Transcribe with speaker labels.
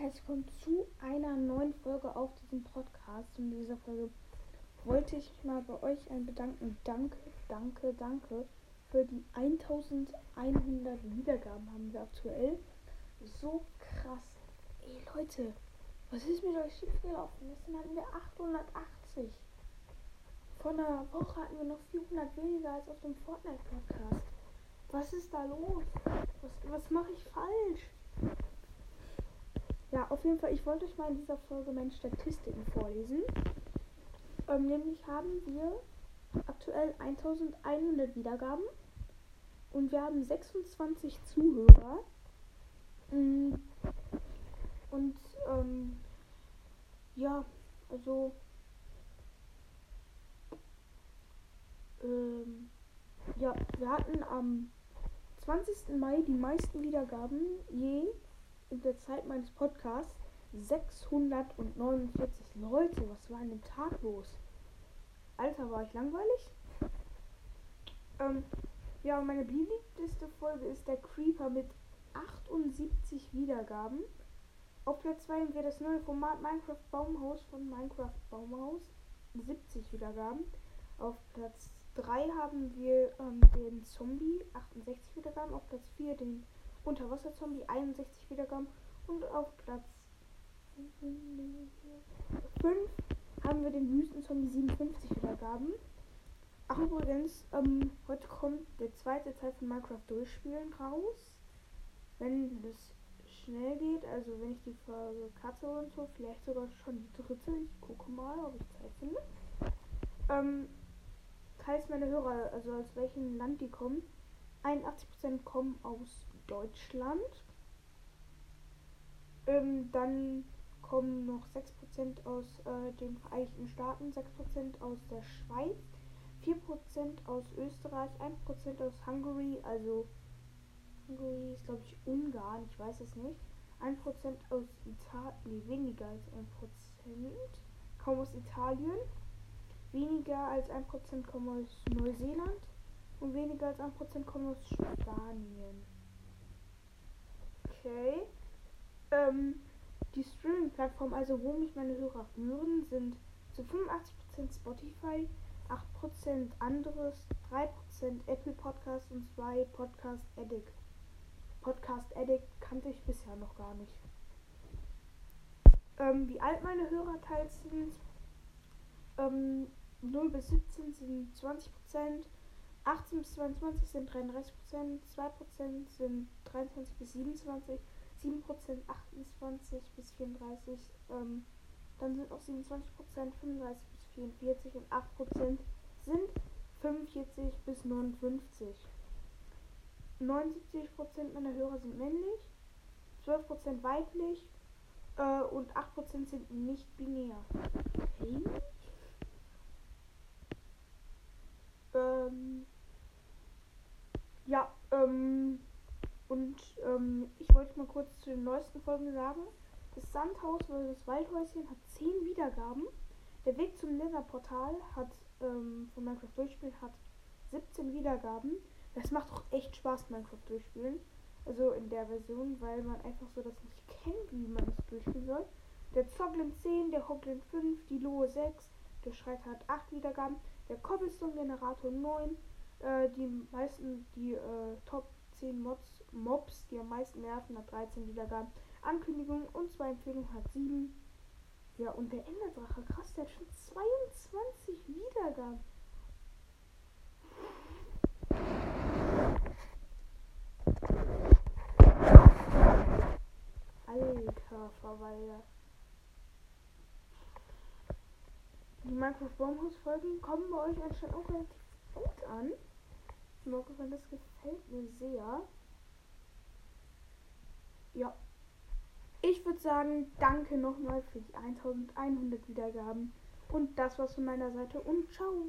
Speaker 1: herzlich willkommen zu einer neuen Folge auf diesem Podcast. In dieser Folge wollte ich mich mal bei euch ein bedanken. Danke, danke, danke für die 1100 Wiedergaben haben wir aktuell. So krass. Ey Leute, was ist mit euch schiefgelaufen? Gestern hatten wir 880. Vor einer Woche hatten wir noch 400 weniger als auf dem Fortnite-Podcast. Was ist da los? Was, was mache ich falsch? Ja, auf jeden Fall, ich wollte euch mal in dieser Folge meine Statistiken vorlesen. Ähm, nämlich haben wir aktuell 1100 Wiedergaben und wir haben 26 Zuhörer. Mm, und ähm, ja, also ähm, ja, wir hatten am 20. Mai die meisten Wiedergaben je in der Zeit meines Podcasts 649 Leute. Was war an dem Tag los? Alter, war ich langweilig? Ähm, ja, meine beliebteste Folge ist der Creeper mit 78 Wiedergaben. Auf Platz 2 haben wir das neue Format Minecraft Baumhaus von Minecraft Baumhaus. 70 Wiedergaben. Auf Platz 3 haben wir ähm, den Zombie, 68 Wiedergaben. Auf Platz 4 den Unterwasser-Zombie 61 Wiedergaben. Und auf Platz 5 haben wir den Wüstenzombie 57 Wiedergaben. Ach übrigens, ähm, heute kommt der zweite Teil von Minecraft Durchspielen raus. Wenn das schnell geht, also wenn ich die Folge Katze und so, vielleicht sogar schon die dritte. Ich gucke mal, ob ich Zeit finde. Ähm, teils meine Hörer, also aus welchem Land die kommen. 81% kommen aus Deutschland. Ähm, dann kommen noch 6% aus äh, den Vereinigten Staaten, 6% aus der Schweiz, 4% aus Österreich, 1% aus Hungary, also Hungary ist glaube ich Ungarn, ich weiß es nicht. 1% aus Italien, nee, weniger als 1%, kaum aus Italien, weniger als 1% kommen aus Neuseeland und weniger als 1% kommen aus Spanien. Okay. Ähm, die Streaming-Plattform, also wo mich meine Hörer hören, sind zu 85% Spotify, 8% anderes, 3% Apple Podcast und 2 Podcast Addict. Podcast Addict kannte ich bisher noch gar nicht. Ähm, wie alt meine Hörer teils sind, ähm, 0 bis 17 sind 20%, 18 bis 22 sind 33%, 2% sind 23 bis 27, 7% 28 bis 34, ähm, dann sind auch 27%, 35 bis 44 und 8% sind 45 bis 59. 79% meiner Hörer sind männlich, 12% weiblich äh, und 8% sind nicht binär. Okay. Ähm, ja, ähm, und ähm, ich wollte mal kurz zu den neuesten Folgen sagen. Das Sandhaus oder das Waldhäuschen hat 10 Wiedergaben. Der Weg zum Netherportal hat ähm, von Minecraft Durchspielen hat 17 Wiedergaben. Das macht auch echt Spaß, Minecraft Durchspielen. Also in der Version, weil man einfach so das nicht kennt, wie man das durchspielen soll. Der Zoglin 10, der Hoglin 5, die Lohe 6, der Schreit hat 8 Wiedergaben, der Cobblestone Generator 9, äh, die meisten, die äh, Top 10 Mods Mobs, die am meisten nerven, hat 13 Wiedergaben. Ankündigung und zwei Empfehlungen hat 7. Ja, und der Enderdrache, krass, der hat schon 22 Wiedergaben. Alter Verwalter. Die Minecraft Baumhaus Folgen kommen bei euch anscheinend auch relativ gut an. Wenn das gefällt mir sehr. Ja. Ich würde sagen, danke nochmal für die 1100 Wiedergaben. Und das war's von meiner Seite und ciao.